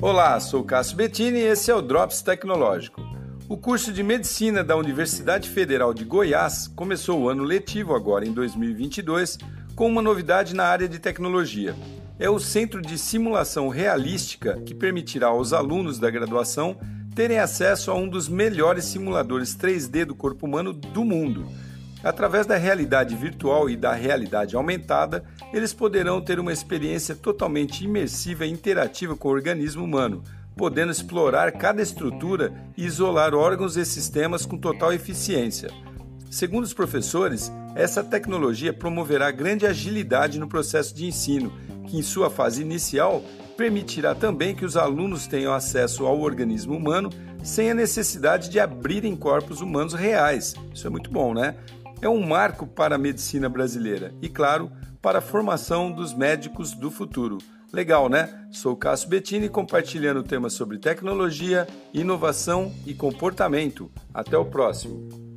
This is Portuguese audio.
Olá, sou Cássio Bettini e esse é o Drops Tecnológico. O curso de Medicina da Universidade Federal de Goiás começou o ano letivo agora em 2022 com uma novidade na área de tecnologia. É o Centro de Simulação Realística que permitirá aos alunos da graduação terem acesso a um dos melhores simuladores 3D do corpo humano do mundo. Através da realidade virtual e da realidade aumentada, eles poderão ter uma experiência totalmente imersiva e interativa com o organismo humano, podendo explorar cada estrutura e isolar órgãos e sistemas com total eficiência. Segundo os professores, essa tecnologia promoverá grande agilidade no processo de ensino, que em sua fase inicial permitirá também que os alunos tenham acesso ao organismo humano sem a necessidade de abrirem corpos humanos reais. Isso é muito bom, né? É um marco para a medicina brasileira e, claro, para a formação dos médicos do futuro. Legal, né? Sou Cássio Bettini compartilhando temas sobre tecnologia, inovação e comportamento. Até o próximo.